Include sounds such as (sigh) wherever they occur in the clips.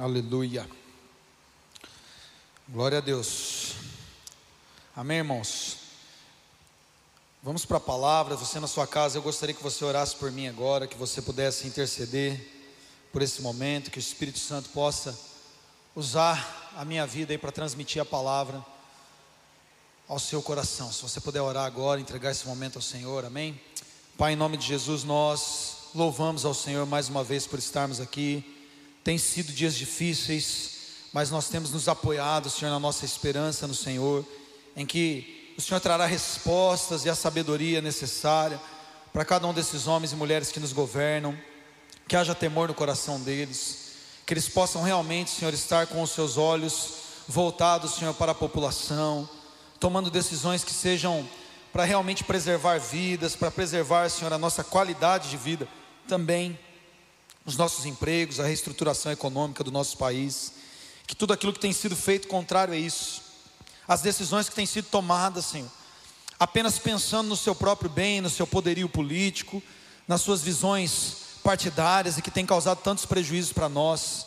Aleluia. Glória a Deus. Amém, irmãos? Vamos para a palavra. Você na sua casa, eu gostaria que você orasse por mim agora, que você pudesse interceder por esse momento, que o Espírito Santo possa usar a minha vida aí para transmitir a palavra ao seu coração. Se você puder orar agora, entregar esse momento ao Senhor, amém? Pai, em nome de Jesus, nós louvamos ao Senhor mais uma vez por estarmos aqui. Tem sido dias difíceis, mas nós temos nos apoiado, Senhor, na nossa esperança no Senhor, em que o Senhor trará respostas e a sabedoria necessária para cada um desses homens e mulheres que nos governam, que haja temor no coração deles, que eles possam realmente, Senhor, estar com os seus olhos voltados, Senhor, para a população, tomando decisões que sejam para realmente preservar vidas, para preservar, Senhor, a nossa qualidade de vida, também os nossos empregos, a reestruturação econômica do nosso país, que tudo aquilo que tem sido feito contrário a isso, as decisões que têm sido tomadas, Senhor, apenas pensando no seu próprio bem, no seu poderio político, nas suas visões partidárias e que tem causado tantos prejuízos para nós,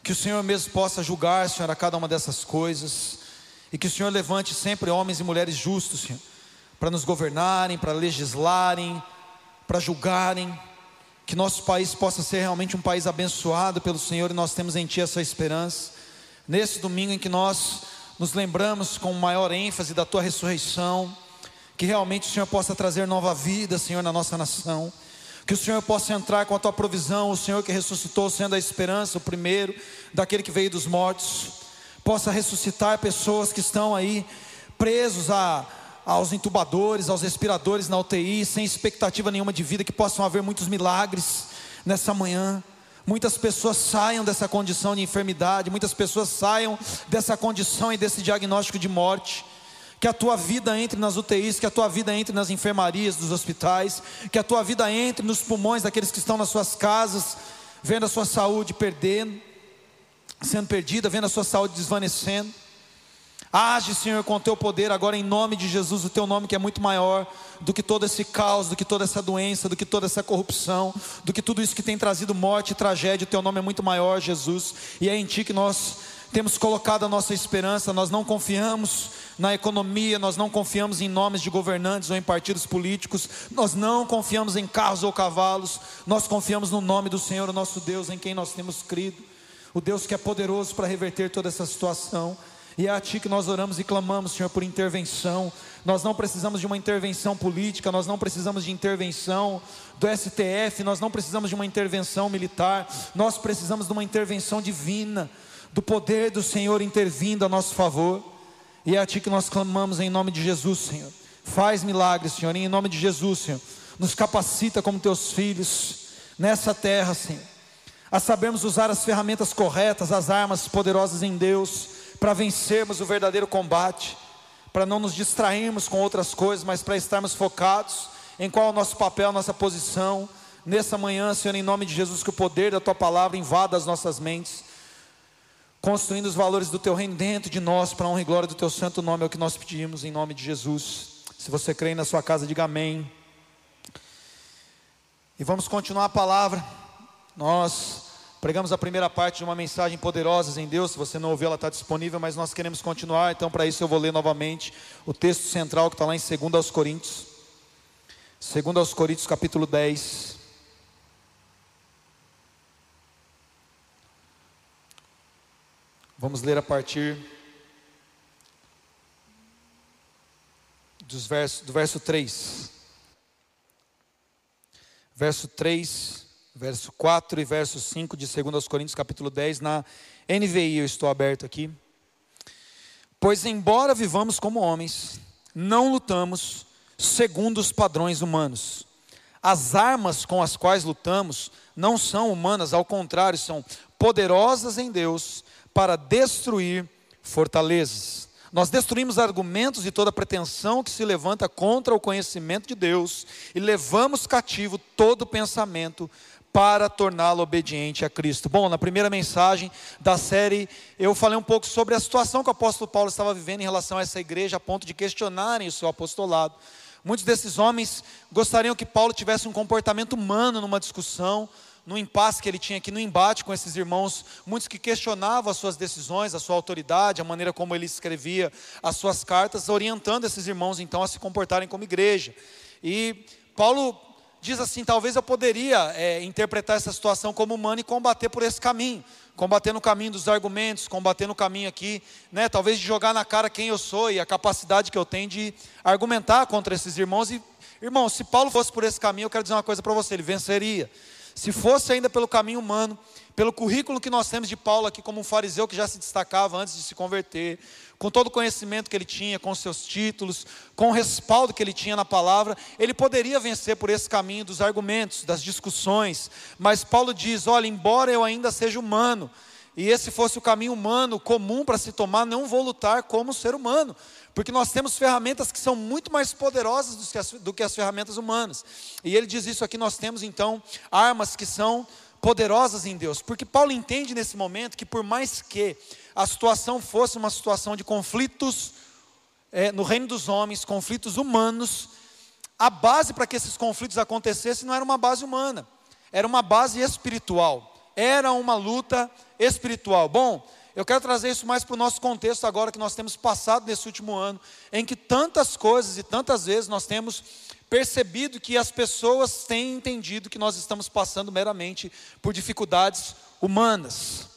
que o Senhor mesmo possa julgar, Senhor, a cada uma dessas coisas, e que o Senhor levante sempre homens e mulheres justos, Senhor, para nos governarem, para legislarem, para julgarem, que nosso país possa ser realmente um país abençoado pelo Senhor e nós temos em Ti essa esperança. Nesse domingo em que nós nos lembramos com maior ênfase da Tua ressurreição, que realmente o Senhor possa trazer nova vida, Senhor, na nossa nação. Que o Senhor possa entrar com a tua provisão, o Senhor que ressuscitou, sendo a esperança, o primeiro daquele que veio dos mortos, possa ressuscitar pessoas que estão aí presos a aos entubadores, aos respiradores na UTI, sem expectativa nenhuma de vida, que possam haver muitos milagres nessa manhã. Muitas pessoas saiam dessa condição de enfermidade, muitas pessoas saiam dessa condição e desse diagnóstico de morte. Que a tua vida entre nas UTIs, que a tua vida entre nas enfermarias dos hospitais, que a tua vida entre nos pulmões daqueles que estão nas suas casas, vendo a sua saúde perdendo, sendo perdida, vendo a sua saúde desvanecendo. Age, Senhor, com o teu poder agora em nome de Jesus, o teu nome que é muito maior do que todo esse caos, do que toda essa doença, do que toda essa corrupção, do que tudo isso que tem trazido morte e tragédia. O teu nome é muito maior, Jesus, e é em ti que nós temos colocado a nossa esperança. Nós não confiamos na economia, nós não confiamos em nomes de governantes ou em partidos políticos, nós não confiamos em carros ou cavalos, nós confiamos no nome do Senhor, o nosso Deus, em quem nós temos crido, o Deus que é poderoso para reverter toda essa situação. E é a Ti que nós oramos e clamamos, Senhor, por intervenção. Nós não precisamos de uma intervenção política, nós não precisamos de intervenção do STF, nós não precisamos de uma intervenção militar, nós precisamos de uma intervenção divina, do poder do Senhor intervindo a nosso favor. E é a Ti que nós clamamos em nome de Jesus, Senhor. Faz milagres, Senhor, em nome de Jesus, Senhor. Nos capacita como Teus filhos nessa terra, Senhor, a sabermos usar as ferramentas corretas, as armas poderosas em Deus para vencermos o verdadeiro combate, para não nos distrairmos com outras coisas, mas para estarmos focados em qual é o nosso papel, a nossa posição. Nessa manhã, Senhor, em nome de Jesus, que o poder da tua palavra invada as nossas mentes, construindo os valores do teu reino dentro de nós, para a honra e glória do teu santo nome, é o que nós pedimos em nome de Jesus. Se você crê na sua casa, diga amém. E vamos continuar a palavra. Nós Pregamos a primeira parte de uma mensagem poderosa em Deus. Se você não ouviu, ela está disponível, mas nós queremos continuar. Então, para isso, eu vou ler novamente o texto central que está lá em 2 aos Coríntios. 2 aos Coríntios, capítulo 10. Vamos ler a partir dos versos, do verso 3. Verso 3 verso 4 e verso 5 de 2 Coríntios capítulo 10, na NVI eu estou aberto aqui. Pois embora vivamos como homens, não lutamos segundo os padrões humanos. As armas com as quais lutamos não são humanas, ao contrário, são poderosas em Deus para destruir fortalezas. Nós destruímos argumentos e toda pretensão que se levanta contra o conhecimento de Deus e levamos cativo todo pensamento para torná-lo obediente a Cristo. Bom, na primeira mensagem da série, eu falei um pouco sobre a situação que o apóstolo Paulo estava vivendo em relação a essa igreja, a ponto de questionarem o seu apostolado. Muitos desses homens gostariam que Paulo tivesse um comportamento humano numa discussão no impasse que ele tinha aqui, no embate com esses irmãos, muitos que questionavam as suas decisões, a sua autoridade, a maneira como ele escrevia as suas cartas, orientando esses irmãos então a se comportarem como igreja. E Paulo diz assim: talvez eu poderia é, interpretar essa situação como humana e combater por esse caminho, combater no caminho dos argumentos, combater no caminho aqui, né, talvez de jogar na cara quem eu sou e a capacidade que eu tenho de argumentar contra esses irmãos. E, irmão, se Paulo fosse por esse caminho, eu quero dizer uma coisa para você: ele venceria. Se fosse ainda pelo caminho humano, pelo currículo que nós temos de Paulo aqui como um fariseu que já se destacava antes de se converter, com todo o conhecimento que ele tinha, com seus títulos, com o respaldo que ele tinha na palavra, ele poderia vencer por esse caminho dos argumentos, das discussões. Mas Paulo diz: olha, embora eu ainda seja humano, e esse fosse o caminho humano comum para se tomar, não vou lutar como ser humano, porque nós temos ferramentas que são muito mais poderosas do que, as, do que as ferramentas humanas. E ele diz isso aqui: nós temos então armas que são poderosas em Deus, porque Paulo entende nesse momento que por mais que a situação fosse uma situação de conflitos é, no reino dos homens, conflitos humanos, a base para que esses conflitos acontecessem não era uma base humana, era uma base espiritual, era uma luta espiritual. Bom, eu quero trazer isso mais para o nosso contexto agora que nós temos passado nesse último ano, em que tantas coisas e tantas vezes nós temos percebido que as pessoas têm entendido que nós estamos passando meramente por dificuldades humanas.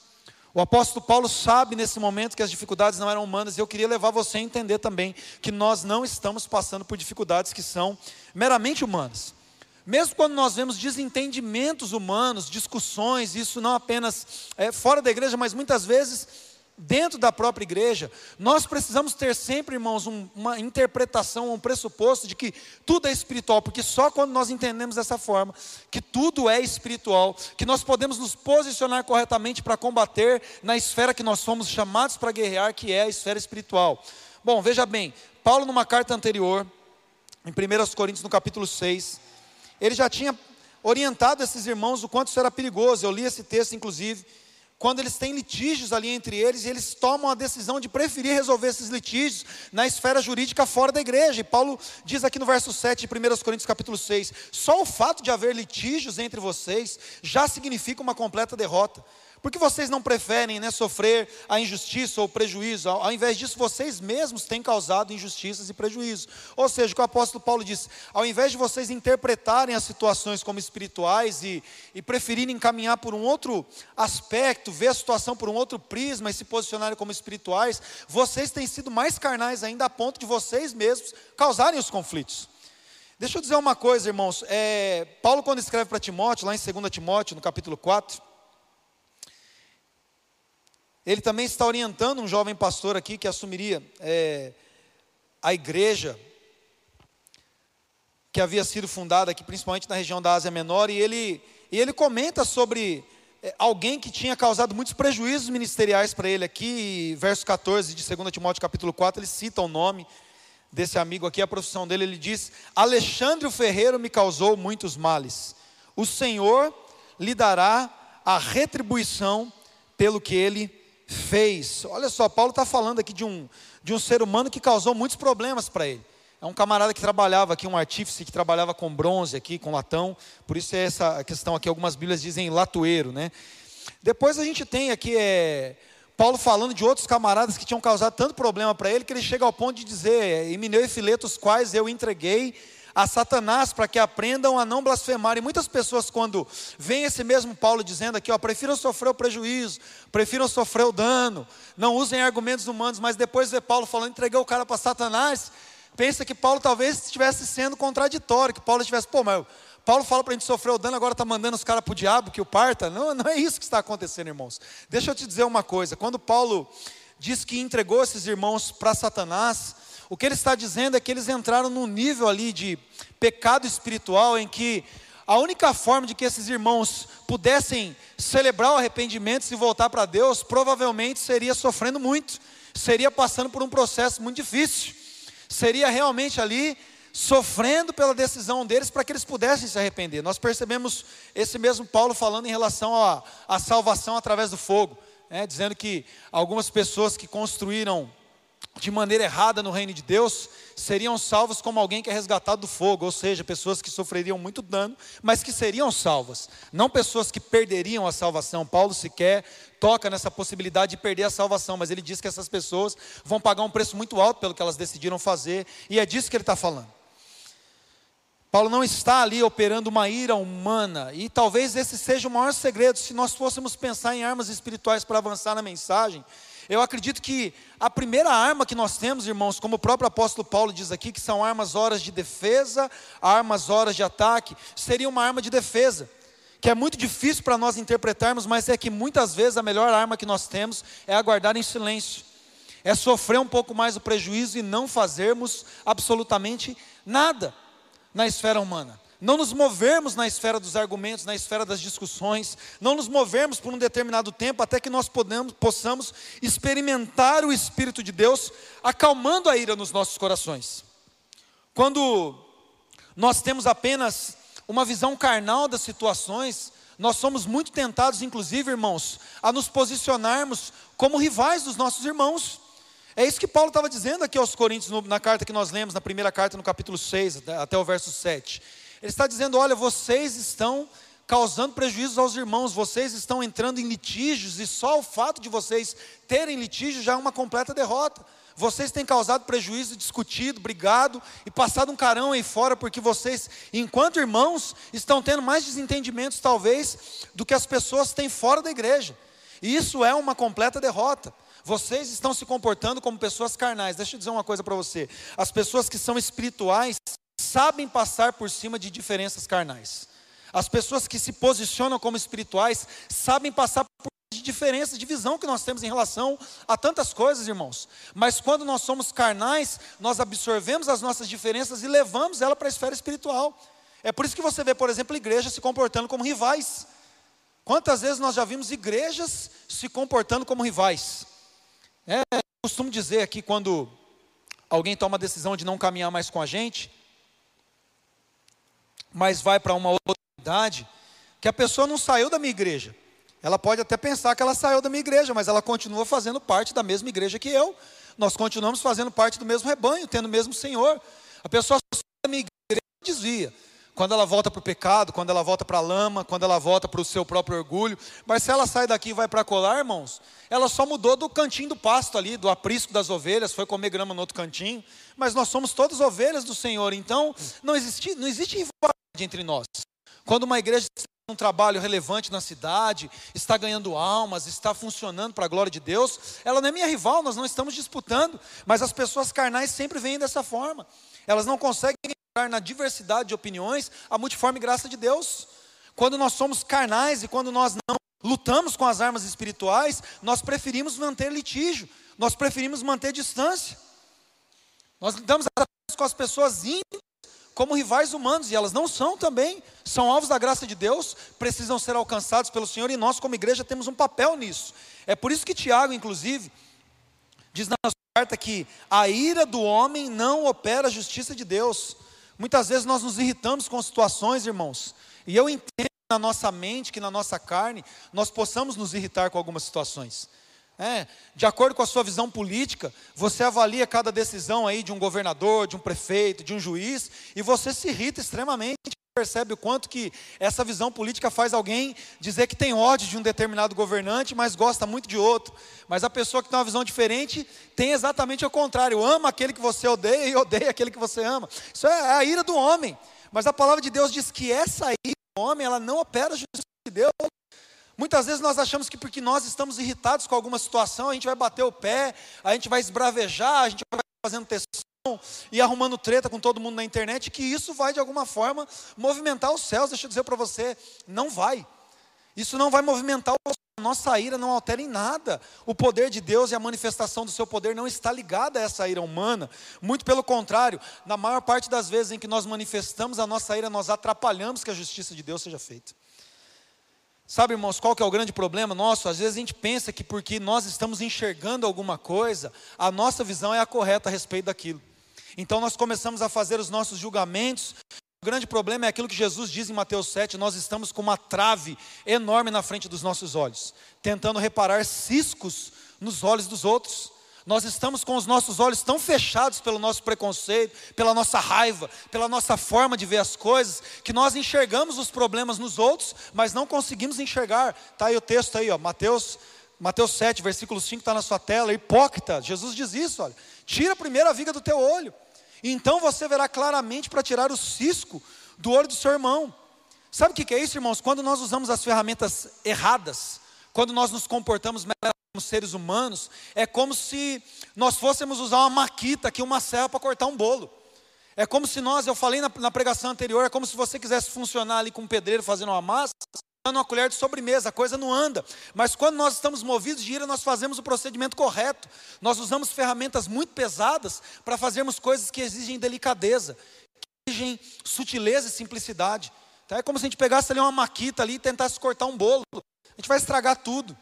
O apóstolo Paulo sabe nesse momento que as dificuldades não eram humanas, e eu queria levar você a entender também que nós não estamos passando por dificuldades que são meramente humanas. Mesmo quando nós vemos desentendimentos humanos, discussões, isso não apenas é, fora da igreja, mas muitas vezes dentro da própria igreja, nós precisamos ter sempre, irmãos, um, uma interpretação, um pressuposto de que tudo é espiritual, porque só quando nós entendemos dessa forma, que tudo é espiritual, que nós podemos nos posicionar corretamente para combater na esfera que nós somos chamados para guerrear, que é a esfera espiritual. Bom, veja bem, Paulo, numa carta anterior, em 1 Coríntios, no capítulo 6, ele já tinha orientado esses irmãos o quanto isso era perigoso. Eu li esse texto, inclusive quando eles têm litígios ali entre eles, e eles tomam a decisão de preferir resolver esses litígios na esfera jurídica fora da igreja. E Paulo diz aqui no verso 7 de 1 Coríntios capítulo 6: só o fato de haver litígios entre vocês já significa uma completa derrota. Por que vocês não preferem né, sofrer a injustiça ou prejuízo? Ao, ao invés disso, vocês mesmos têm causado injustiças e prejuízos. Ou seja, o que o apóstolo Paulo diz: ao invés de vocês interpretarem as situações como espirituais e, e preferirem caminhar por um outro aspecto, ver a situação por um outro prisma e se posicionarem como espirituais, vocês têm sido mais carnais ainda a ponto de vocês mesmos causarem os conflitos. Deixa eu dizer uma coisa, irmãos. É, Paulo, quando escreve para Timóteo, lá em 2 Timóteo, no capítulo 4, ele também está orientando um jovem pastor aqui que assumiria é, a igreja que havia sido fundada aqui, principalmente na região da Ásia Menor, e ele, e ele comenta sobre é, alguém que tinha causado muitos prejuízos ministeriais para ele aqui, verso 14 de 2 Timóteo capítulo 4, ele cita o nome desse amigo aqui, a profissão dele, ele diz: Alexandre o Ferreiro me causou muitos males. O Senhor lhe dará a retribuição pelo que ele fez. Olha só, Paulo está falando aqui de um, de um ser humano que causou muitos problemas para ele. É um camarada que trabalhava aqui, um artífice que trabalhava com bronze aqui, com latão, por isso é essa questão aqui, algumas bíblias dizem latoeiro, né? Depois a gente tem aqui é, Paulo falando de outros camaradas que tinham causado tanto problema para ele, que ele chega ao ponto de dizer, Emineu e Filetos, quais eu entreguei a Satanás para que aprendam a não blasfemar. E muitas pessoas, quando vem esse mesmo Paulo dizendo aqui, ó, prefiram sofrer o prejuízo, prefiram sofrer o dano, não usem argumentos humanos, mas depois vê Paulo falando, entreguei o cara para Satanás, pensa que Paulo talvez estivesse sendo contraditório, que Paulo estivesse, pô, mas Paulo fala para a gente sofrer o dano, agora está mandando os caras para o diabo que o parta. Não, (laughs) não é isso que está acontecendo, irmãos. Deixa eu te dizer uma coisa: quando Paulo diz que entregou esses irmãos para Satanás, o que ele está dizendo é que eles entraram num nível ali de pecado espiritual em que a única forma de que esses irmãos pudessem celebrar o arrependimento e se voltar para Deus, provavelmente seria sofrendo muito, seria passando por um processo muito difícil, seria realmente ali sofrendo pela decisão deles para que eles pudessem se arrepender. Nós percebemos esse mesmo Paulo falando em relação à salvação através do fogo, né, dizendo que algumas pessoas que construíram de maneira errada no reino de Deus, seriam salvos como alguém que é resgatado do fogo, ou seja, pessoas que sofreriam muito dano, mas que seriam salvas, não pessoas que perderiam a salvação. Paulo sequer toca nessa possibilidade de perder a salvação, mas ele diz que essas pessoas vão pagar um preço muito alto pelo que elas decidiram fazer, e é disso que ele está falando. Paulo não está ali operando uma ira humana, e talvez esse seja o maior segredo, se nós fôssemos pensar em armas espirituais para avançar na mensagem, eu acredito que a primeira arma que nós temos, irmãos, como o próprio apóstolo Paulo diz aqui, que são armas horas de defesa, armas horas de ataque, seria uma arma de defesa, que é muito difícil para nós interpretarmos, mas é que muitas vezes a melhor arma que nós temos é aguardar em silêncio, é sofrer um pouco mais o prejuízo e não fazermos absolutamente nada na esfera humana não nos movermos na esfera dos argumentos, na esfera das discussões, não nos movermos por um determinado tempo até que nós podemos, possamos experimentar o Espírito de Deus acalmando a ira nos nossos corações. Quando nós temos apenas uma visão carnal das situações, nós somos muito tentados, inclusive, irmãos, a nos posicionarmos como rivais dos nossos irmãos. É isso que Paulo estava dizendo aqui aos Coríntios, na carta que nós lemos, na primeira carta, no capítulo 6, até o verso 7. Ele está dizendo: olha, vocês estão causando prejuízos aos irmãos, vocês estão entrando em litígios, e só o fato de vocês terem litígio já é uma completa derrota. Vocês têm causado prejuízo, discutido, brigado e passado um carão aí fora, porque vocês, enquanto irmãos, estão tendo mais desentendimentos, talvez, do que as pessoas têm fora da igreja. E isso é uma completa derrota. Vocês estão se comportando como pessoas carnais. Deixa eu dizer uma coisa para você: as pessoas que são espirituais sabem passar por cima de diferenças carnais. As pessoas que se posicionam como espirituais sabem passar por de diferenças de visão que nós temos em relação a tantas coisas, irmãos. Mas quando nós somos carnais, nós absorvemos as nossas diferenças e levamos ela para a esfera espiritual. É por isso que você vê, por exemplo, igrejas se comportando como rivais. Quantas vezes nós já vimos igrejas se comportando como rivais? É, eu costumo dizer aqui quando alguém toma a decisão de não caminhar mais com a gente, mas vai para uma outra idade, que a pessoa não saiu da minha igreja. Ela pode até pensar que ela saiu da minha igreja, mas ela continua fazendo parte da mesma igreja que eu. Nós continuamos fazendo parte do mesmo rebanho, tendo o mesmo Senhor. A pessoa sai da minha igreja desvia. Quando ela volta para o pecado, quando ela volta para a lama, quando ela volta para o seu próprio orgulho. Mas se ela sai daqui e vai para colar, irmãos, ela só mudou do cantinho do pasto ali, do aprisco das ovelhas, foi comer grama no outro cantinho. Mas nós somos todas ovelhas do Senhor, então não existe, não existe entre nós. Quando uma igreja tem um trabalho relevante na cidade, está ganhando almas, está funcionando para a glória de Deus, ela não é minha rival, nós não estamos disputando, mas as pessoas carnais sempre vêm dessa forma. Elas não conseguem entrar na diversidade de opiniões, a multiforme graça de Deus. Quando nós somos carnais e quando nós não lutamos com as armas espirituais, nós preferimos manter litígio, nós preferimos manter distância. Nós lidamos com as pessoas íntimas como rivais humanos, e elas não são também, são alvos da graça de Deus, precisam ser alcançados pelo Senhor, e nós, como igreja, temos um papel nisso. É por isso que Tiago, inclusive, diz na sua carta que a ira do homem não opera a justiça de Deus. Muitas vezes nós nos irritamos com situações, irmãos, e eu entendo na nossa mente, que na nossa carne, nós possamos nos irritar com algumas situações. É, de acordo com a sua visão política, você avalia cada decisão aí de um governador, de um prefeito, de um juiz, e você se irrita extremamente, percebe o quanto que essa visão política faz alguém dizer que tem ódio de um determinado governante, mas gosta muito de outro. Mas a pessoa que tem uma visão diferente tem exatamente o contrário, ama aquele que você odeia e odeia aquele que você ama. Isso é a ira do homem. Mas a palavra de Deus diz que essa ira do homem, ela não opera a justiça de Deus. Muitas vezes nós achamos que porque nós estamos irritados com alguma situação, a gente vai bater o pé, a gente vai esbravejar, a gente vai fazendo tensão e arrumando treta com todo mundo na internet, que isso vai de alguma forma movimentar os céus. Deixa eu dizer para você, não vai. Isso não vai movimentar a nossa ira não altera em nada. O poder de Deus e a manifestação do seu poder não está ligada a essa ira humana. Muito pelo contrário, na maior parte das vezes em que nós manifestamos a nossa ira, nós atrapalhamos que a justiça de Deus seja feita. Sabe, irmãos, qual que é o grande problema nosso? Às vezes a gente pensa que porque nós estamos enxergando alguma coisa, a nossa visão é a correta a respeito daquilo. Então nós começamos a fazer os nossos julgamentos. O grande problema é aquilo que Jesus diz em Mateus 7: nós estamos com uma trave enorme na frente dos nossos olhos, tentando reparar ciscos nos olhos dos outros. Nós estamos com os nossos olhos tão fechados pelo nosso preconceito, pela nossa raiva, pela nossa forma de ver as coisas, que nós enxergamos os problemas nos outros, mas não conseguimos enxergar. Está aí o texto aí, ó, Mateus, Mateus 7, versículo 5 está na sua tela. Hipócrita, Jesus diz isso, olha. Tira primeiro a viga do teu olho, e então você verá claramente para tirar o cisco do olho do seu irmão. Sabe o que é isso, irmãos? Quando nós usamos as ferramentas erradas, quando nós nos comportamos como seres humanos, é como se nós fôssemos usar uma maquita aqui, uma serra para cortar um bolo. É como se nós, eu falei na, na, pregação anterior, é como se você quisesse funcionar ali com um pedreiro fazendo uma massa, dando uma colher de sobremesa, a coisa não anda. Mas quando nós estamos movidos de ira, nós fazemos o procedimento correto. Nós usamos ferramentas muito pesadas para fazermos coisas que exigem delicadeza, que exigem sutileza e simplicidade. Então é como se a gente pegasse ali uma maquita ali e tentasse cortar um bolo. A gente vai estragar tudo.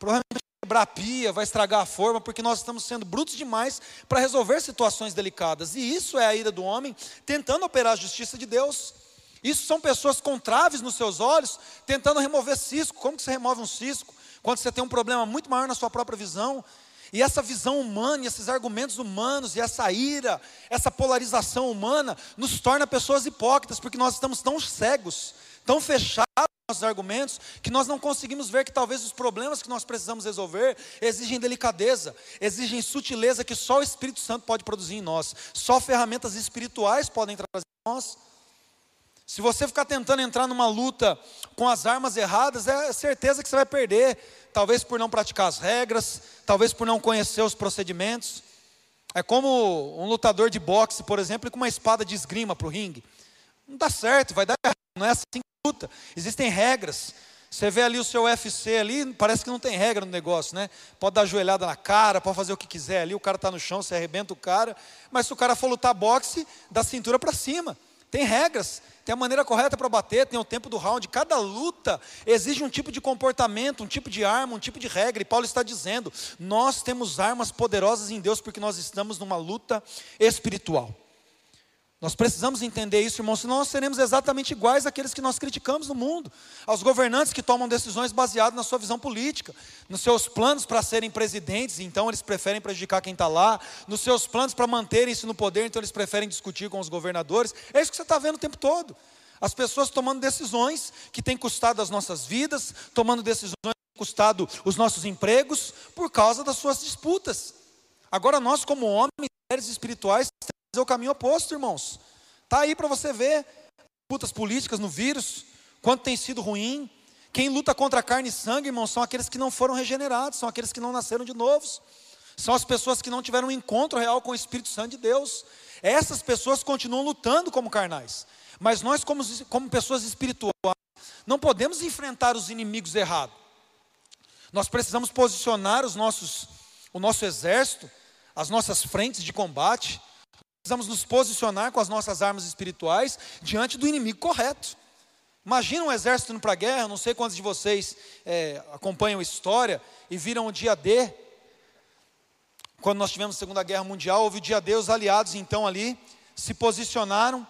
Provavelmente quebrar a pia, vai estragar a forma, porque nós estamos sendo brutos demais para resolver situações delicadas. E isso é a ira do homem tentando operar a justiça de Deus. Isso são pessoas com traves nos seus olhos, tentando remover cisco. Como que você remove um cisco? Quando você tem um problema muito maior na sua própria visão. E essa visão humana, e esses argumentos humanos, e essa ira, essa polarização humana, nos torna pessoas hipócritas, porque nós estamos tão cegos, tão fechados nossos argumentos, que nós não conseguimos ver que talvez os problemas que nós precisamos resolver exigem delicadeza, exigem sutileza que só o Espírito Santo pode produzir em nós, só ferramentas espirituais podem trazer em nós. Se você ficar tentando entrar numa luta com as armas erradas, é certeza que você vai perder, talvez por não praticar as regras, talvez por não conhecer os procedimentos. É como um lutador de boxe, por exemplo, com uma espada de esgrima para o ringue. Não dá certo, vai dar errado, não é assim luta, existem regras. Você vê ali o seu UFC ali, parece que não tem regra no negócio, né? Pode dar joelhada na cara, pode fazer o que quiser ali, o cara está no chão, você arrebenta o cara. Mas se o cara for lutar boxe, da cintura para cima. Tem regras, tem a maneira correta para bater, tem o tempo do round. Cada luta exige um tipo de comportamento, um tipo de arma, um tipo de regra. E Paulo está dizendo: nós temos armas poderosas em Deus porque nós estamos numa luta espiritual. Nós precisamos entender isso, irmãos, senão nós seremos exatamente iguais àqueles que nós criticamos no mundo, aos governantes que tomam decisões baseadas na sua visão política, nos seus planos para serem presidentes, então eles preferem prejudicar quem está lá, nos seus planos para manterem-se no poder, então eles preferem discutir com os governadores. É isso que você está vendo o tempo todo. As pessoas tomando decisões que têm custado as nossas vidas, tomando decisões que têm custado os nossos empregos, por causa das suas disputas. Agora, nós, como homens mulheres espirituais, fazer o caminho oposto, irmãos. Está aí para você ver lutas políticas no vírus, quanto tem sido ruim. Quem luta contra carne e sangue, irmãos, são aqueles que não foram regenerados, são aqueles que não nasceram de novos, são as pessoas que não tiveram um encontro real com o Espírito Santo de Deus. Essas pessoas continuam lutando como carnais, mas nós, como, como pessoas espirituais, não podemos enfrentar os inimigos errados. Nós precisamos posicionar os nossos, o nosso exército, as nossas frentes de combate, precisamos nos posicionar com as nossas armas espirituais diante do inimigo correto. Imagina um exército indo para a guerra, não sei quantos de vocês é, acompanham a história e viram o dia D. Quando nós tivemos a Segunda Guerra Mundial, houve o dia D, os aliados então ali se posicionaram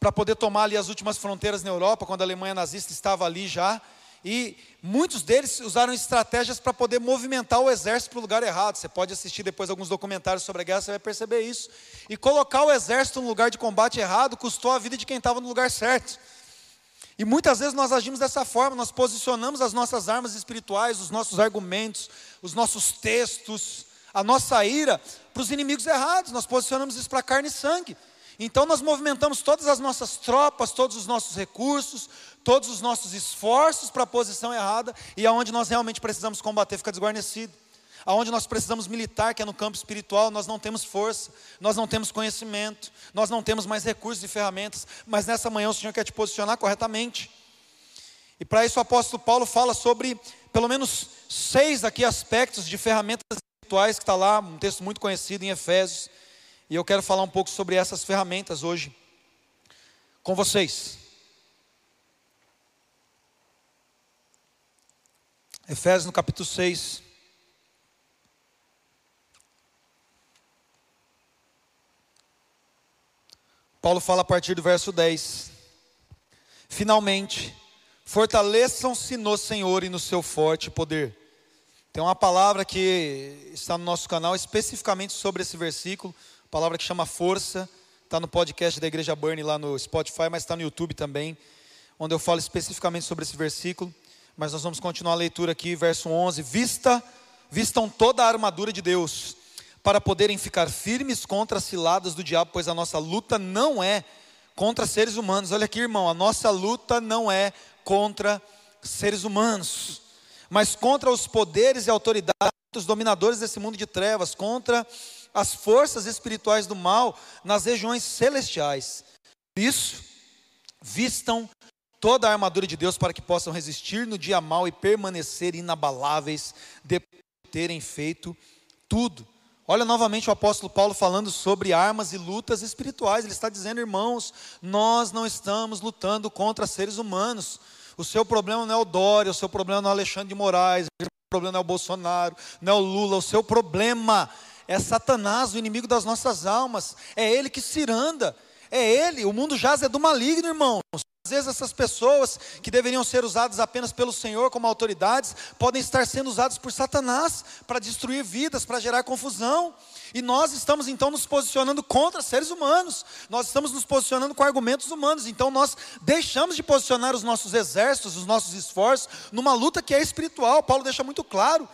para poder tomar ali as últimas fronteiras na Europa, quando a Alemanha nazista estava ali já. E muitos deles usaram estratégias para poder movimentar o exército para o lugar errado. Você pode assistir depois alguns documentários sobre a guerra, você vai perceber isso. E colocar o exército no lugar de combate errado custou a vida de quem estava no lugar certo. E muitas vezes nós agimos dessa forma, nós posicionamos as nossas armas espirituais, os nossos argumentos, os nossos textos, a nossa ira para os inimigos errados, nós posicionamos isso para carne e sangue. Então nós movimentamos todas as nossas tropas, todos os nossos recursos, todos os nossos esforços para a posição errada e aonde nós realmente precisamos combater fica desguarnecido. Aonde nós precisamos militar, que é no campo espiritual, nós não temos força, nós não temos conhecimento, nós não temos mais recursos e ferramentas, mas nessa manhã o Senhor quer te posicionar corretamente. E para isso o apóstolo Paulo fala sobre pelo menos seis aqui aspectos de ferramentas espirituais que está lá, um texto muito conhecido em Efésios. E eu quero falar um pouco sobre essas ferramentas hoje com vocês. Efésios no capítulo 6. Paulo fala a partir do verso 10. Finalmente, fortaleçam-se no Senhor e no seu forte poder. Tem uma palavra que está no nosso canal especificamente sobre esse versículo, palavra que chama força, está no podcast da Igreja Burn lá no Spotify, mas está no YouTube também, onde eu falo especificamente sobre esse versículo. Mas nós vamos continuar a leitura aqui, verso 11: Vista, vistam toda a armadura de Deus, para poderem ficar firmes contra as ciladas do diabo, pois a nossa luta não é contra seres humanos. Olha aqui, irmão, a nossa luta não é contra seres humanos, mas contra os poderes e autoridades, os dominadores desse mundo de trevas, contra as forças espirituais do mal nas regiões celestiais. Por isso, vistam toda a armadura de Deus para que possam resistir no dia mal e permanecer inabaláveis depois de terem feito tudo. Olha novamente o apóstolo Paulo falando sobre armas e lutas espirituais. Ele está dizendo, irmãos, nós não estamos lutando contra seres humanos. O seu problema não é o Dória, o seu problema não é o Alexandre de Moraes, o seu problema não é o Bolsonaro, não é o Lula. O seu problema é Satanás, o inimigo das nossas almas. É ele que ciranda. É ele. O mundo jaz é do maligno, irmãos. Às vezes essas pessoas que deveriam ser usadas apenas pelo Senhor como autoridades, podem estar sendo usadas por Satanás para destruir vidas, para gerar confusão. E nós estamos então nos posicionando contra seres humanos. Nós estamos nos posicionando com argumentos humanos. Então nós deixamos de posicionar os nossos exércitos, os nossos esforços numa luta que é espiritual. Paulo deixa muito claro.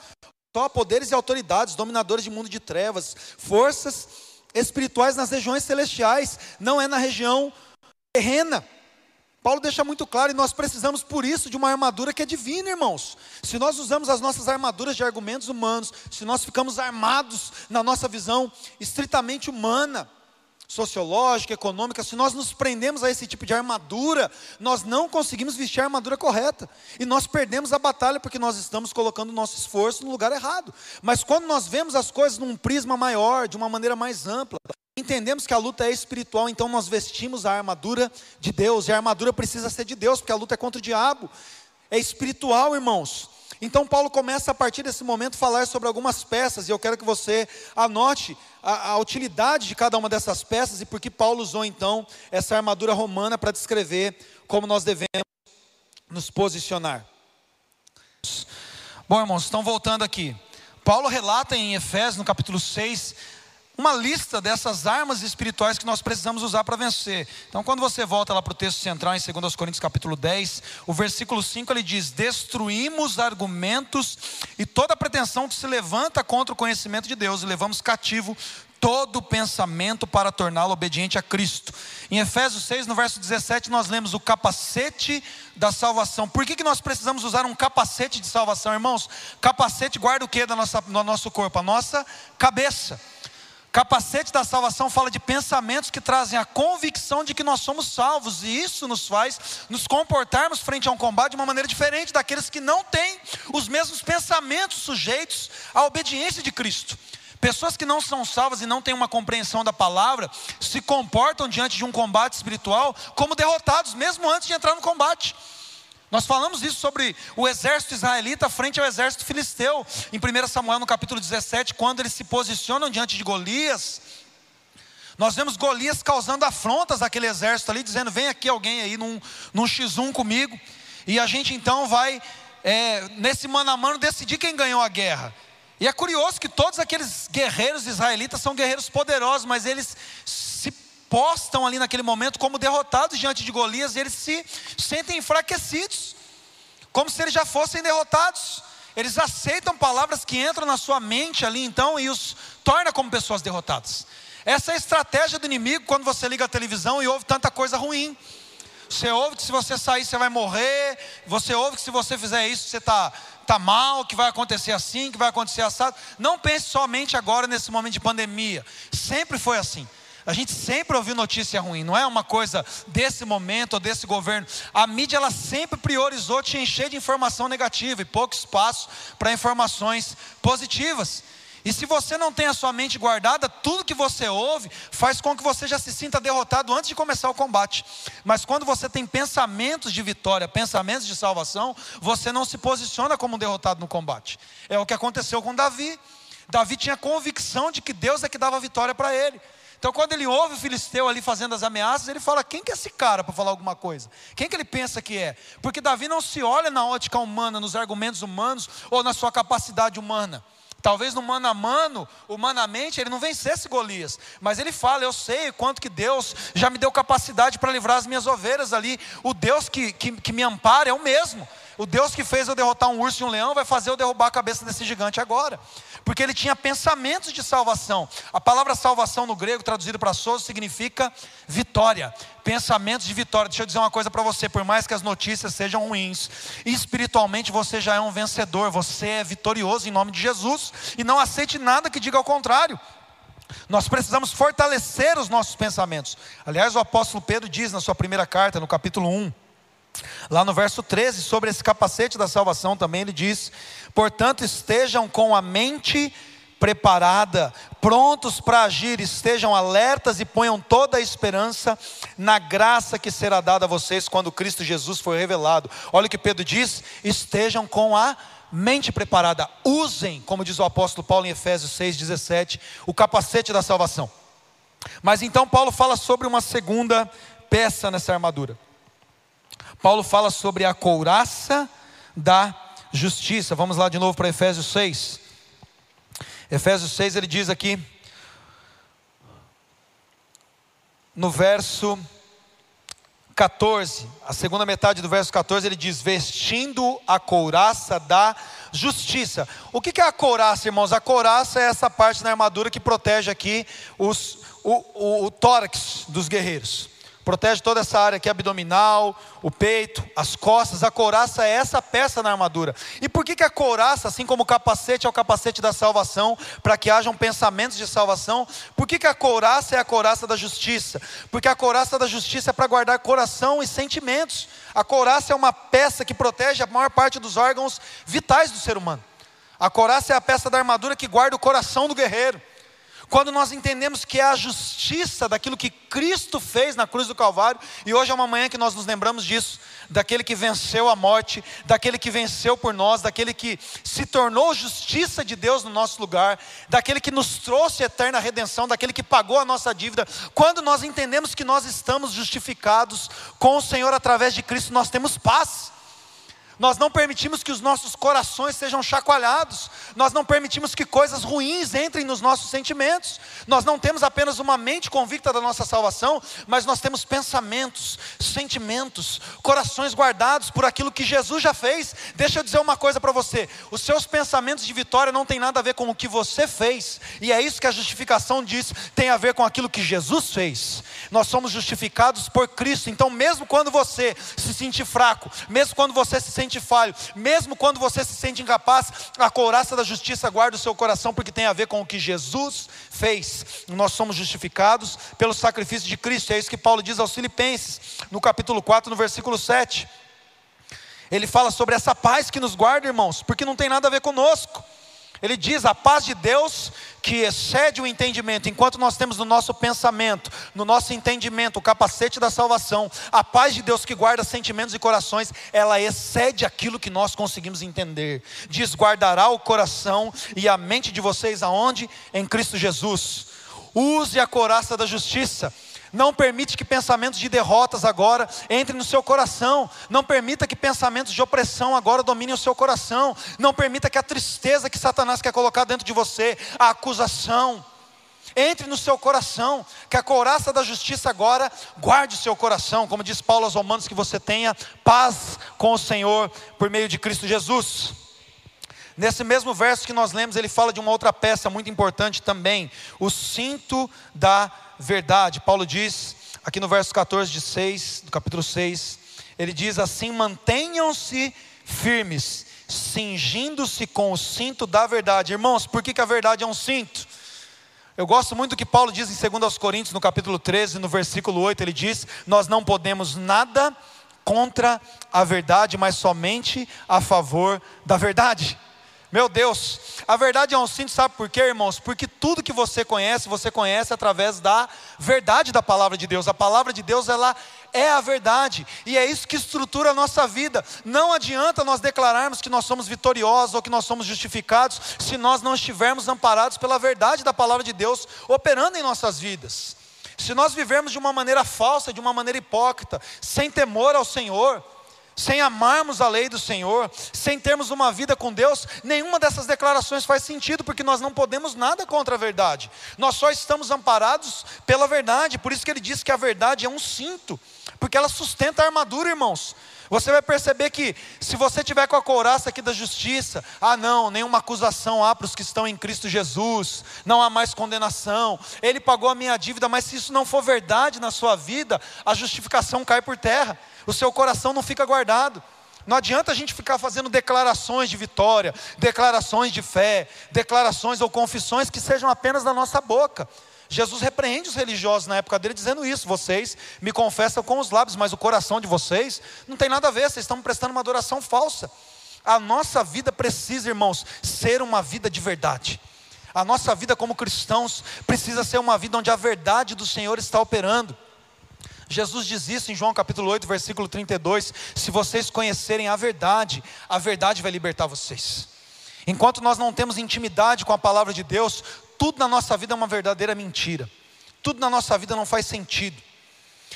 Só poderes e autoridades, dominadores de mundo de trevas, forças espirituais nas regiões celestiais, não é na região terrena. Paulo deixa muito claro, e nós precisamos por isso de uma armadura que é divina, irmãos. Se nós usamos as nossas armaduras de argumentos humanos, se nós ficamos armados na nossa visão estritamente humana, sociológica, econômica, se nós nos prendemos a esse tipo de armadura, nós não conseguimos vestir a armadura correta. E nós perdemos a batalha porque nós estamos colocando o nosso esforço no lugar errado. Mas quando nós vemos as coisas num prisma maior, de uma maneira mais ampla, Entendemos que a luta é espiritual, então nós vestimos a armadura de Deus, e a armadura precisa ser de Deus, porque a luta é contra o diabo, é espiritual, irmãos. Então Paulo começa a partir desse momento a falar sobre algumas peças, e eu quero que você anote a, a utilidade de cada uma dessas peças e por que Paulo usou então essa armadura romana para descrever como nós devemos nos posicionar. Bom, irmãos, estão voltando aqui. Paulo relata em Efésios, no capítulo 6, uma lista dessas armas espirituais que nós precisamos usar para vencer. Então, quando você volta lá para o texto central, em 2 Coríntios capítulo 10, o versículo 5 ele diz: Destruímos argumentos e toda pretensão que se levanta contra o conhecimento de Deus, e levamos cativo todo pensamento para torná-lo obediente a Cristo. Em Efésios 6, no verso 17, nós lemos o capacete da salvação. Por que, que nós precisamos usar um capacete de salvação, irmãos? Capacete guarda o que do nosso corpo? A nossa cabeça. Capacete da salvação fala de pensamentos que trazem a convicção de que nós somos salvos, e isso nos faz nos comportarmos frente a um combate de uma maneira diferente daqueles que não têm os mesmos pensamentos sujeitos à obediência de Cristo. Pessoas que não são salvas e não têm uma compreensão da palavra se comportam diante de um combate espiritual como derrotados, mesmo antes de entrar no combate. Nós falamos isso sobre o exército israelita frente ao exército filisteu, em 1 Samuel no capítulo 17, quando eles se posicionam diante de Golias. Nós vemos Golias causando afrontas àquele exército ali, dizendo: vem aqui alguém aí num, num X1 comigo. E a gente então vai, é, nesse mano a mano, decidir quem ganhou a guerra. E é curioso que todos aqueles guerreiros israelitas são guerreiros poderosos, mas eles postam ali naquele momento como derrotados diante de Golias, e eles se sentem enfraquecidos, como se eles já fossem derrotados. Eles aceitam palavras que entram na sua mente ali então e os torna como pessoas derrotadas. Essa é a estratégia do inimigo quando você liga a televisão e ouve tanta coisa ruim. Você ouve que se você sair você vai morrer. Você ouve que se você fizer isso você está tá mal, que vai acontecer assim, que vai acontecer assado. Não pense somente agora nesse momento de pandemia. Sempre foi assim. A gente sempre ouviu notícia ruim, não é uma coisa desse momento ou desse governo. A mídia ela sempre priorizou te encher de informação negativa e pouco espaço para informações positivas. E se você não tem a sua mente guardada, tudo que você ouve faz com que você já se sinta derrotado antes de começar o combate. Mas quando você tem pensamentos de vitória, pensamentos de salvação, você não se posiciona como um derrotado no combate. É o que aconteceu com Davi. Davi tinha convicção de que Deus é que dava vitória para ele. Então, quando ele ouve o filisteu ali fazendo as ameaças, ele fala: quem que é esse cara para falar alguma coisa? Quem que ele pensa que é? Porque Davi não se olha na ótica humana, nos argumentos humanos ou na sua capacidade humana. Talvez no mano a mano, humanamente, ele não vencesse Golias, mas ele fala: Eu sei quanto que Deus já me deu capacidade para livrar as minhas ovelhas ali. O Deus que, que, que me ampara é o mesmo. O Deus que fez eu derrotar um urso e um leão vai fazer eu derrubar a cabeça desse gigante agora. Porque ele tinha pensamentos de salvação. A palavra salvação no grego, traduzido para sozo, significa vitória. Pensamentos de vitória. Deixa eu dizer uma coisa para você: por mais que as notícias sejam ruins, espiritualmente você já é um vencedor, você é vitorioso em nome de Jesus. E não aceite nada que diga ao contrário. Nós precisamos fortalecer os nossos pensamentos. Aliás, o apóstolo Pedro diz na sua primeira carta, no capítulo 1, Lá no verso 13, sobre esse capacete da salvação também ele diz: Portanto, estejam com a mente preparada, prontos para agir, estejam alertas e ponham toda a esperança na graça que será dada a vocês quando Cristo Jesus for revelado. Olha o que Pedro diz: estejam com a mente preparada, usem, como diz o apóstolo Paulo em Efésios 6,17, o capacete da salvação. Mas então Paulo fala sobre uma segunda peça nessa armadura. Paulo fala sobre a couraça da justiça. Vamos lá de novo para Efésios 6. Efésios 6 ele diz aqui, no verso 14, a segunda metade do verso 14, ele diz: Vestindo a couraça da justiça. O que é a couraça, irmãos? A couraça é essa parte da armadura que protege aqui os, o, o, o tórax dos guerreiros protege toda essa área aqui abdominal, o peito, as costas. A couraça é essa peça na armadura. E por que, que a couraça, assim como o capacete é o capacete da salvação, para que hajam pensamentos de salvação, por que, que a couraça é a couraça da justiça? Porque a couraça da justiça é para guardar coração e sentimentos. A couraça é uma peça que protege a maior parte dos órgãos vitais do ser humano. A couraça é a peça da armadura que guarda o coração do guerreiro. Quando nós entendemos que é a justiça daquilo que Cristo fez na cruz do Calvário, e hoje é uma manhã que nós nos lembramos disso, daquele que venceu a morte, daquele que venceu por nós, daquele que se tornou justiça de Deus no nosso lugar, daquele que nos trouxe eterna redenção, daquele que pagou a nossa dívida. Quando nós entendemos que nós estamos justificados com o Senhor através de Cristo, nós temos paz. Nós não permitimos que os nossos corações sejam chacoalhados. Nós não permitimos que coisas ruins entrem nos nossos sentimentos. Nós não temos apenas uma mente convicta da nossa salvação, mas nós temos pensamentos, sentimentos, corações guardados por aquilo que Jesus já fez. Deixa eu dizer uma coisa para você: os seus pensamentos de vitória não têm nada a ver com o que você fez, e é isso que a justificação diz, tem a ver com aquilo que Jesus fez. Nós somos justificados por Cristo, então, mesmo quando você se sentir fraco, mesmo quando você se sente sente falho, mesmo quando você se sente incapaz, a couraça da justiça guarda o seu coração, porque tem a ver com o que Jesus fez. Nós somos justificados pelo sacrifício de Cristo, é isso que Paulo diz aos Filipenses, no capítulo 4, no versículo 7. Ele fala sobre essa paz que nos guarda, irmãos, porque não tem nada a ver conosco. Ele diz: a paz de Deus que excede o entendimento, enquanto nós temos no nosso pensamento, no nosso entendimento, o capacete da salvação, a paz de Deus que guarda sentimentos e corações, ela excede aquilo que nós conseguimos entender. Diz: guardará o coração e a mente de vocês aonde? Em Cristo Jesus. Use a coraça da justiça não permite que pensamentos de derrotas agora entrem no seu coração. Não permita que pensamentos de opressão agora dominem o seu coração. Não permita que a tristeza que Satanás quer colocar dentro de você, a acusação, entre no seu coração. Que a couraça da justiça agora guarde o seu coração. Como diz Paulo aos Romanos, que você tenha paz com o Senhor por meio de Cristo Jesus. Nesse mesmo verso que nós lemos, ele fala de uma outra peça muito importante também, o cinto da verdade. Paulo diz, aqui no verso 14 de 6, do capítulo 6, ele diz assim: mantenham-se firmes, cingindo-se com o cinto da verdade. Irmãos, por que, que a verdade é um cinto? Eu gosto muito do que Paulo diz em 2 Coríntios, no capítulo 13, no versículo 8, ele diz: Nós não podemos nada contra a verdade, mas somente a favor da verdade. Meu Deus, a verdade é um cinto, sabe por quê, irmãos? Porque tudo que você conhece, você conhece através da verdade da palavra de Deus. A palavra de Deus, ela é a verdade, e é isso que estrutura a nossa vida. Não adianta nós declararmos que nós somos vitoriosos ou que nós somos justificados, se nós não estivermos amparados pela verdade da palavra de Deus operando em nossas vidas. Se nós vivermos de uma maneira falsa, de uma maneira hipócrita, sem temor ao Senhor, sem amarmos a lei do Senhor, sem termos uma vida com Deus, nenhuma dessas declarações faz sentido, porque nós não podemos nada contra a verdade. Nós só estamos amparados pela verdade, por isso que ele diz que a verdade é um cinto, porque ela sustenta a armadura, irmãos. Você vai perceber que se você tiver com a couraça aqui da justiça, ah não, nenhuma acusação há para os que estão em Cristo Jesus, não há mais condenação, Ele pagou a minha dívida, mas se isso não for verdade na sua vida, a justificação cai por terra o seu coração não fica guardado. Não adianta a gente ficar fazendo declarações de vitória, declarações de fé, declarações ou confissões que sejam apenas da nossa boca. Jesus repreende os religiosos na época dele dizendo isso: vocês me confessam com os lábios, mas o coração de vocês não tem nada a ver, vocês estão prestando uma adoração falsa. A nossa vida precisa, irmãos, ser uma vida de verdade. A nossa vida como cristãos precisa ser uma vida onde a verdade do Senhor está operando. Jesus diz isso em João capítulo 8, versículo 32: se vocês conhecerem a verdade, a verdade vai libertar vocês. Enquanto nós não temos intimidade com a palavra de Deus, tudo na nossa vida é uma verdadeira mentira, tudo na nossa vida não faz sentido.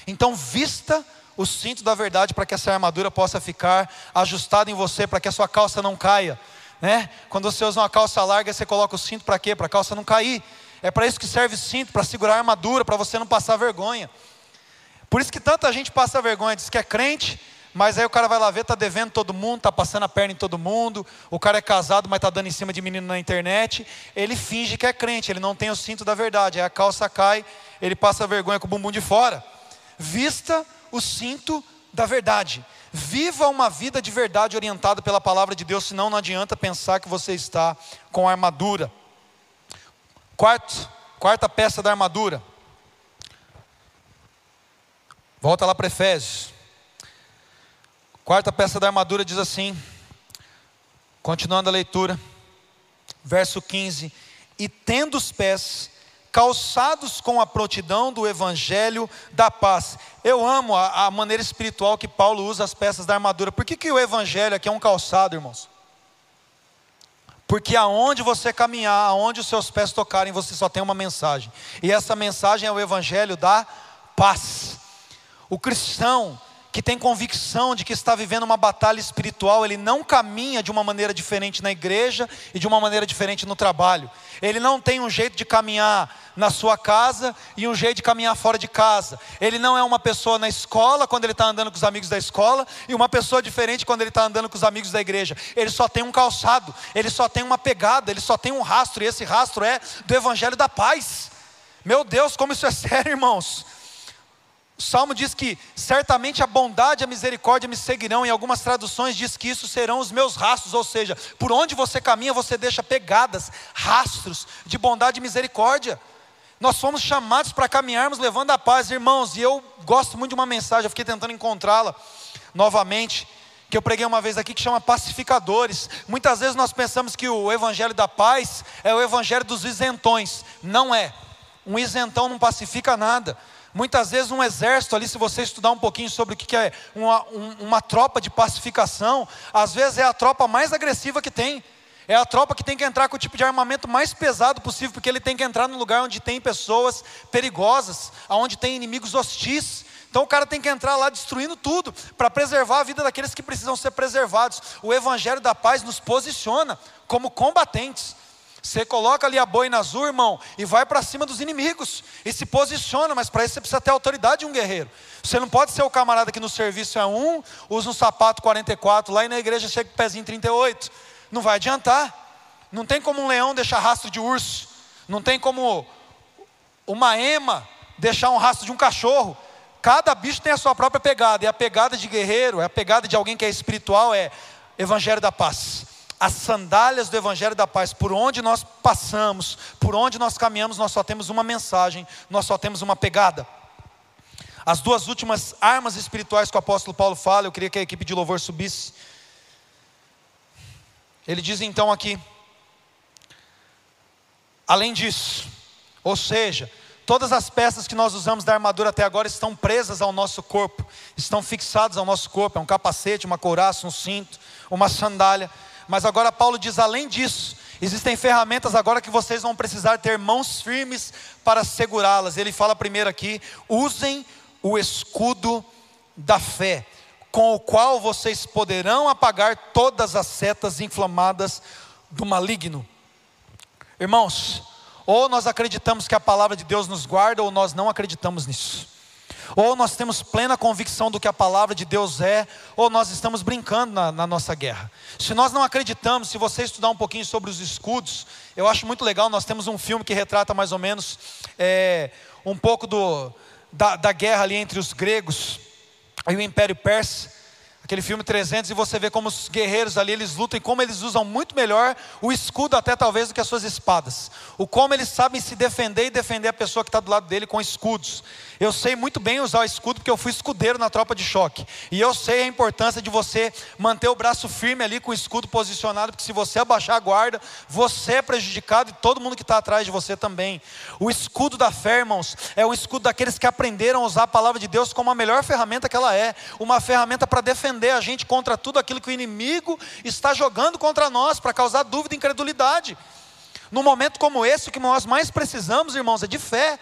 Então, vista o cinto da verdade para que essa armadura possa ficar ajustada em você, para que a sua calça não caia. Né? Quando você usa uma calça larga, você coloca o cinto para quê? Para a calça não cair. É para isso que serve o cinto, para segurar a armadura, para você não passar vergonha. Por isso que tanta gente passa vergonha, diz que é crente, mas aí o cara vai lá ver, está devendo todo mundo, está passando a perna em todo mundo, o cara é casado, mas está dando em cima de menino na internet, ele finge que é crente, ele não tem o cinto da verdade, aí a calça cai, ele passa vergonha com o bumbum de fora. Vista o cinto da verdade. Viva uma vida de verdade orientada pela palavra de Deus, senão não adianta pensar que você está com armadura. Quarto, quarta peça da armadura Volta lá para Efésios. Quarta peça da armadura diz assim, continuando a leitura, verso 15: E tendo os pés calçados com a prontidão do evangelho da paz. Eu amo a, a, maneira espiritual que Paulo usa as peças da armadura. Por que, que o evangelho aqui é um calçado, irmãos? Porque aonde você caminhar, aonde os seus pés tocarem, você só tem uma mensagem. E essa mensagem é o evangelho da paz. O cristão que tem convicção de que está vivendo uma batalha espiritual, ele não caminha de uma maneira diferente na igreja e de uma maneira diferente no trabalho. Ele não tem um jeito de caminhar na sua casa e um jeito de caminhar fora de casa. Ele não é uma pessoa na escola quando ele está andando com os amigos da escola e uma pessoa diferente quando ele está andando com os amigos da igreja. Ele só tem um calçado, ele só tem uma pegada, ele só tem um rastro e esse rastro é do Evangelho da Paz. Meu Deus, como isso é (laughs) sério, irmãos. O salmo diz que certamente a bondade e a misericórdia me seguirão. Em algumas traduções diz que isso serão os meus rastros, ou seja, por onde você caminha, você deixa pegadas, rastros de bondade e misericórdia. Nós fomos chamados para caminharmos levando a paz, irmãos, e eu gosto muito de uma mensagem, eu fiquei tentando encontrá-la novamente, que eu preguei uma vez aqui que chama pacificadores. Muitas vezes nós pensamos que o evangelho da paz é o evangelho dos isentões. Não é. Um isentão não pacifica nada. Muitas vezes um exército ali, se você estudar um pouquinho sobre o que é uma, uma tropa de pacificação, às vezes é a tropa mais agressiva que tem. É a tropa que tem que entrar com o tipo de armamento mais pesado possível, porque ele tem que entrar no lugar onde tem pessoas perigosas, onde tem inimigos hostis. Então o cara tem que entrar lá destruindo tudo para preservar a vida daqueles que precisam ser preservados. O evangelho da paz nos posiciona como combatentes. Você coloca ali a boina azul, irmão, e vai para cima dos inimigos. E se posiciona, mas para isso você precisa ter autoridade de um guerreiro. Você não pode ser o camarada que no serviço é um, usa um sapato 44, lá e na igreja chega com o pezinho 38. Não vai adiantar. Não tem como um leão deixar rastro de urso. Não tem como uma ema deixar um rastro de um cachorro. Cada bicho tem a sua própria pegada. E a pegada de guerreiro, a pegada de alguém que é espiritual é Evangelho da Paz as sandálias do Evangelho da Paz, por onde nós passamos, por onde nós caminhamos, nós só temos uma mensagem, nós só temos uma pegada. As duas últimas armas espirituais que o apóstolo Paulo fala, eu queria que a equipe de louvor subisse. Ele diz então aqui, além disso, ou seja, todas as peças que nós usamos da armadura até agora estão presas ao nosso corpo, estão fixadas ao nosso corpo, é um capacete, uma couraça, um cinto, uma sandália. Mas agora Paulo diz, além disso, existem ferramentas agora que vocês vão precisar ter mãos firmes para segurá-las. Ele fala primeiro aqui: usem o escudo da fé com o qual vocês poderão apagar todas as setas inflamadas do maligno. Irmãos, ou nós acreditamos que a palavra de Deus nos guarda, ou nós não acreditamos nisso. Ou nós temos plena convicção do que a palavra de Deus é, ou nós estamos brincando na, na, nossa guerra. Se nós não acreditamos, se você estudar um pouquinho sobre os escudos, eu acho muito legal. Nós temos um filme que retrata mais ou menos é, um pouco do, da, da guerra ali entre os gregos Aí o Império Persa, aquele filme 300, e você vê como os guerreiros ali, eles lutam e como eles usam muito melhor o escudo até talvez do que as suas espadas. O como eles sabem se defender e defender a pessoa que está do lado dele com escudos. Eu sei muito bem usar o escudo porque eu fui escudeiro na tropa de choque. E eu sei a importância de você manter o braço firme ali com o escudo posicionado, porque se você abaixar a guarda, você é prejudicado e todo mundo que está atrás de você também. O escudo da fé, irmãos, é o escudo daqueles que aprenderam a usar a palavra de Deus como a melhor ferramenta que ela é uma ferramenta para defender a gente contra tudo aquilo que o inimigo está jogando contra nós, para causar dúvida e incredulidade. Num momento como esse, o que nós mais precisamos, irmãos, é de fé.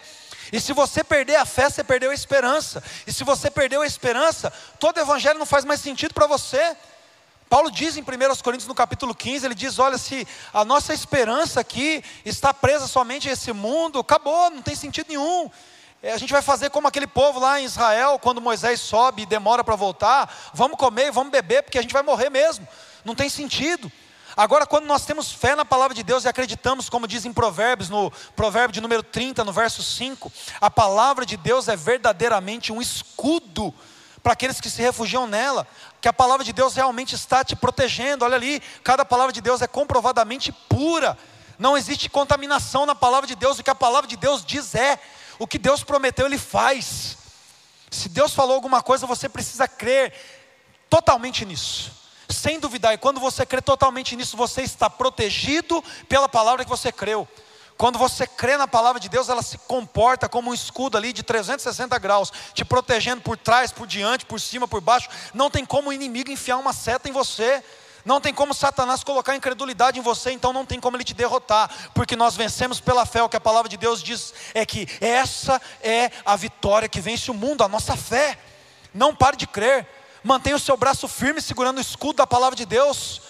E se você perder a fé, você perdeu a esperança. E se você perdeu a esperança, todo evangelho não faz mais sentido para você. Paulo diz em 1 Coríntios no capítulo 15, ele diz: olha, se a nossa esperança aqui está presa somente a esse mundo, acabou, não tem sentido nenhum. É, a gente vai fazer como aquele povo lá em Israel, quando Moisés sobe e demora para voltar, vamos comer e vamos beber, porque a gente vai morrer mesmo. Não tem sentido. Agora, quando nós temos fé na palavra de Deus e acreditamos, como diz em Provérbios, no provérbio de número 30, no verso 5, a palavra de Deus é verdadeiramente um escudo para aqueles que se refugiam nela, que a palavra de Deus realmente está te protegendo. Olha ali, cada palavra de Deus é comprovadamente pura. Não existe contaminação na palavra de Deus, o que a palavra de Deus diz é, o que Deus prometeu, Ele faz. Se Deus falou alguma coisa, você precisa crer totalmente nisso sem duvidar. E quando você crê totalmente nisso, você está protegido pela palavra que você creu. Quando você crê na palavra de Deus, ela se comporta como um escudo ali de 360 graus, te protegendo por trás, por diante, por cima, por baixo. Não tem como o inimigo enfiar uma seta em você. Não tem como Satanás colocar incredulidade em você, então não tem como ele te derrotar, porque nós vencemos pela fé. O que a palavra de Deus diz é que essa é a vitória que vence o mundo, a nossa fé. Não pare de crer. Mantenha o seu braço firme segurando o escudo da palavra de Deus,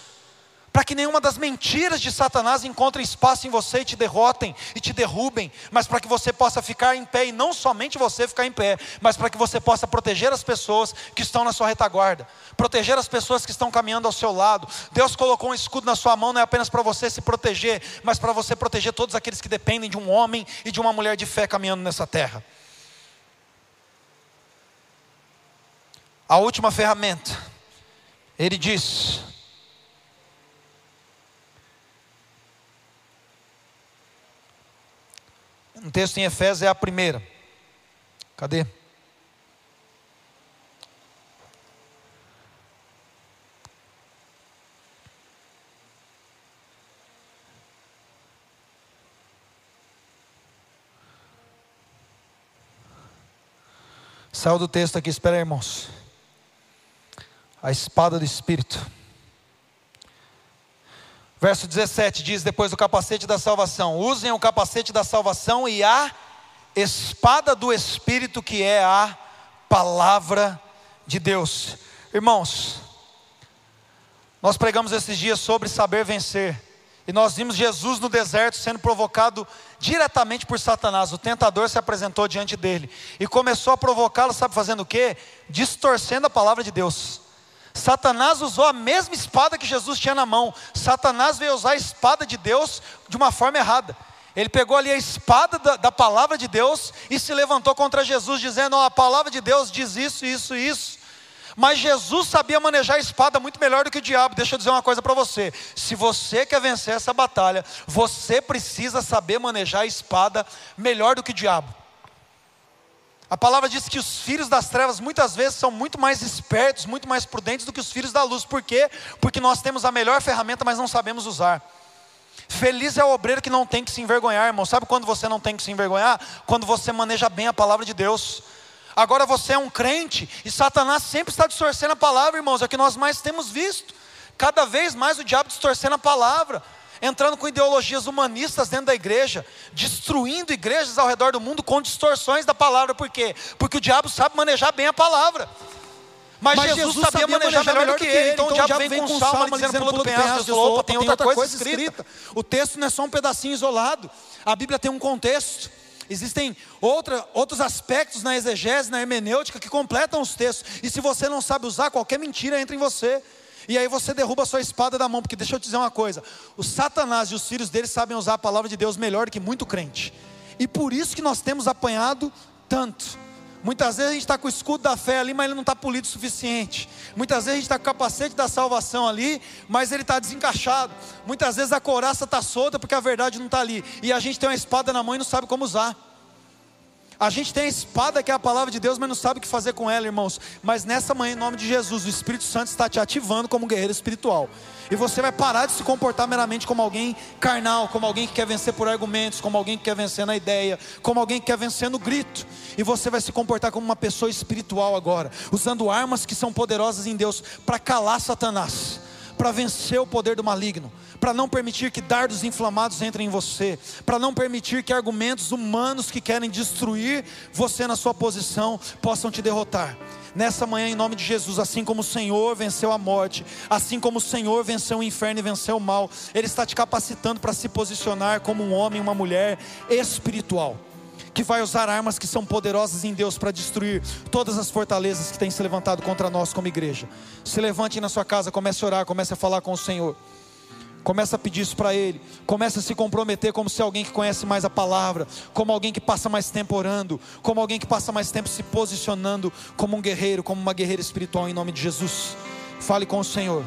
para que nenhuma das mentiras de Satanás encontre espaço em você e te derrotem e te derrubem, mas para que você possa ficar em pé e não somente você ficar em pé, mas para que você possa proteger as pessoas que estão na sua retaguarda, proteger as pessoas que estão caminhando ao seu lado. Deus colocou um escudo na sua mão não é apenas para você se proteger, mas para você proteger todos aqueles que dependem de um homem e de uma mulher de fé caminhando nessa terra. A última ferramenta, ele diz: texto em Efésios é a primeira. Cadê? Saiu do texto aqui, espera aí, irmãos a espada do Espírito. Verso 17 diz: depois do capacete da salvação, usem o capacete da salvação e a espada do Espírito, que é a palavra de Deus. Irmãos, nós pregamos esses dias sobre saber vencer. E nós vimos Jesus no deserto sendo provocado diretamente por Satanás. O tentador se apresentou diante dele e começou a provocá-lo, sabe fazendo o quê? Distorcendo a palavra de Deus. Satanás usou a mesma espada que Jesus tinha na mão. Satanás veio usar a espada de Deus de uma forma errada. Ele pegou ali a espada da, da palavra de Deus e se levantou contra Jesus, dizendo: oh, A palavra de Deus diz isso, isso, isso. Mas Jesus sabia manejar a espada muito melhor do que o diabo. Deixa eu dizer uma coisa para você: se você quer vencer essa batalha, você precisa saber manejar a espada melhor do que o diabo. A palavra diz que os filhos das trevas muitas vezes são muito mais espertos, muito mais prudentes do que os filhos da luz. Por quê? Porque nós temos a melhor ferramenta, mas não sabemos usar. Feliz é o obreiro que não tem que se envergonhar, irmão. Sabe quando você não tem que se envergonhar? Quando você maneja bem a palavra de Deus. Agora você é um crente e Satanás sempre está distorcendo a palavra, irmãos. É o que nós mais temos visto. Cada vez mais o diabo distorcendo a palavra, entrando com ideologias humanistas dentro da igreja, destruindo igrejas ao redor do mundo com distorções da palavra. Por quê? Porque o diabo sabe manejar bem a palavra. Mas, Mas Jesus, Jesus, sabia manejar, melhor, do que ele. Então, então o diabo vem, vem com salmo dizendo, dizendo pula do penhasco, Jesus, opa, tem outra coisa, coisa escrita. O texto não é só um pedacinho isolado. A Bíblia tem um contexto. Existem outra, outros aspectos na exegese, na hermenêutica, que completam os textos. E se você não sabe usar, qualquer mentira entra em você. E aí você derruba a sua espada da mão, porque deixa eu te dizer uma coisa: o Satanás e os filhos dele sabem usar a palavra de Deus melhor do que muito crente. E por isso que nós temos apanhado tanto. Muitas vezes a gente está com o escudo da fé ali, mas ele não está polido o suficiente. Muitas vezes a gente está com o capacete da salvação ali, mas ele está desencaixado. Muitas vezes a coraça está solta porque a verdade não está ali. E a gente tem uma espada na mão e não sabe como usar. A gente tem a espada que é a palavra de Deus, mas não sabe o que fazer com ela, irmãos. Mas nessa manhã, em nome de Jesus, o Espírito Santo está te ativando como guerreiro espiritual. E você vai parar de se comportar meramente como alguém carnal, como alguém que quer vencer por argumentos, como alguém que quer vencer na ideia, como alguém que quer vencer no grito. E você vai se comportar como uma pessoa espiritual agora, usando armas que são poderosas em Deus para calar Satanás, para vencer o poder do maligno para não permitir que dardos inflamados entrem em você, para não permitir que argumentos humanos que querem destruir você na sua posição possam te derrotar. Nessa manhã, em nome de Jesus, assim como o Senhor venceu a morte, assim como o Senhor venceu o inferno e venceu o mal, Ele está te capacitando para se posicionar como um homem, uma mulher espiritual que vai usar armas que são poderosas em Deus para destruir todas as fortalezas que têm se levantado contra nós como igreja. Se levante na sua casa, comece a orar, comece a falar com o Senhor. Começa a pedir isso para Ele. Começa a se comprometer como se alguém que conhece mais a palavra, como alguém que passa mais tempo orando, como alguém que passa mais tempo se posicionando como um guerreiro, como uma guerreira espiritual em nome de Jesus. Fale com o Senhor.